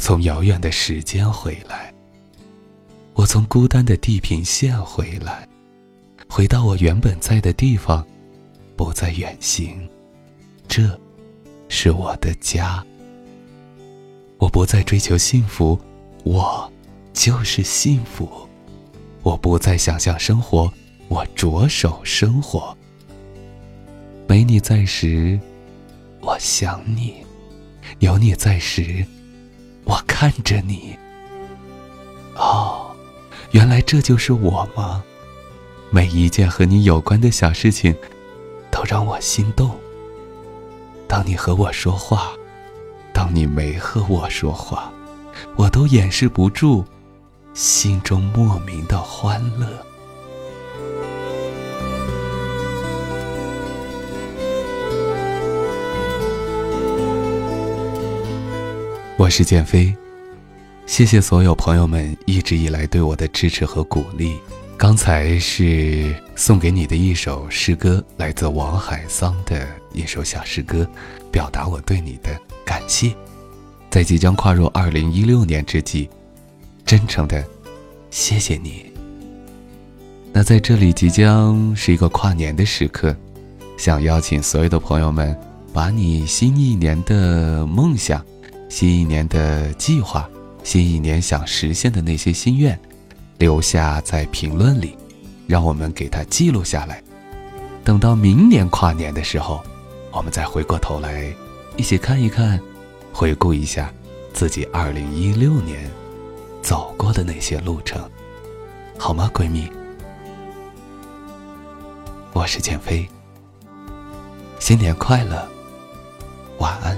从遥远的时间回来，我从孤单的地平线回来，回到我原本在的地方，不再远行。这，是我的家。我不再追求幸福，我就是幸福。我不再想象生活，我着手生活。没你在时，我想你；有你在时，我看着你。哦，原来这就是我吗？每一件和你有关的小事情，都让我心动。当你和我说话，当你没和我说话，我都掩饰不住心中莫名的欢乐。我是建飞，谢谢所有朋友们一直以来对我的支持和鼓励。刚才是送给你的一首诗歌，来自王海桑的一首小诗歌，表达我对你的感谢。在即将跨入二零一六年之际，真诚的谢谢你。那在这里即将是一个跨年的时刻，想邀请所有的朋友们，把你新一年的梦想、新一年的计划、新一年想实现的那些心愿。留下在评论里，让我们给它记录下来。等到明年跨年的时候，我们再回过头来，一起看一看，回顾一下自己二零一六年走过的那些路程，好吗，闺蜜？我是建飞，新年快乐，晚安，